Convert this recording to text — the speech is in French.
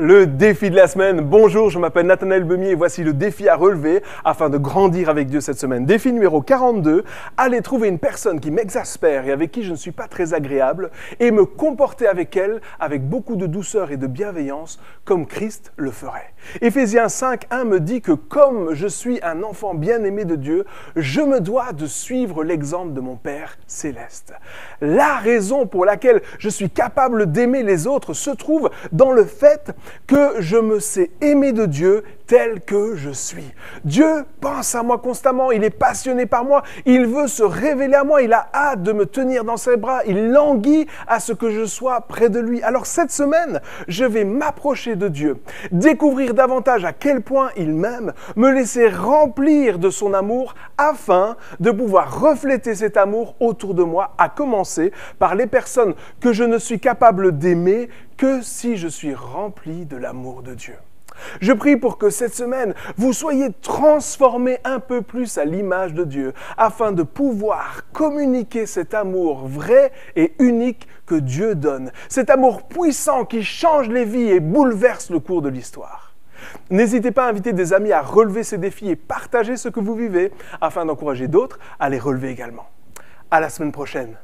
Le défi de la semaine. Bonjour, je m'appelle Nathanaël Bemier et voici le défi à relever afin de grandir avec Dieu cette semaine. Défi numéro 42. Aller trouver une personne qui m'exaspère et avec qui je ne suis pas très agréable et me comporter avec elle avec beaucoup de douceur et de bienveillance comme Christ le ferait. Éphésiens 5, 1 me dit que comme je suis un enfant bien-aimé de Dieu, je me dois de suivre l'exemple de mon Père céleste. La raison pour laquelle je suis capable d'aimer les autres se trouve dans le fait que je me sais aimer de Dieu tel que je suis. Dieu pense à moi constamment, il est passionné par moi, il veut se révéler à moi, il a hâte de me tenir dans ses bras, il languit à ce que je sois près de lui. Alors cette semaine, je vais m'approcher de Dieu, découvrir davantage à quel point il m'aime, me laisser remplir de son amour afin de pouvoir refléter cet amour autour de moi, à commencer par les personnes que je ne suis capable d'aimer que si je suis rempli de l'amour de Dieu. Je prie pour que cette semaine, vous soyez transformés un peu plus à l'image de Dieu, afin de pouvoir communiquer cet amour vrai et unique que Dieu donne, cet amour puissant qui change les vies et bouleverse le cours de l'histoire. N'hésitez pas à inviter des amis à relever ces défis et partager ce que vous vivez, afin d'encourager d'autres à les relever également. À la semaine prochaine.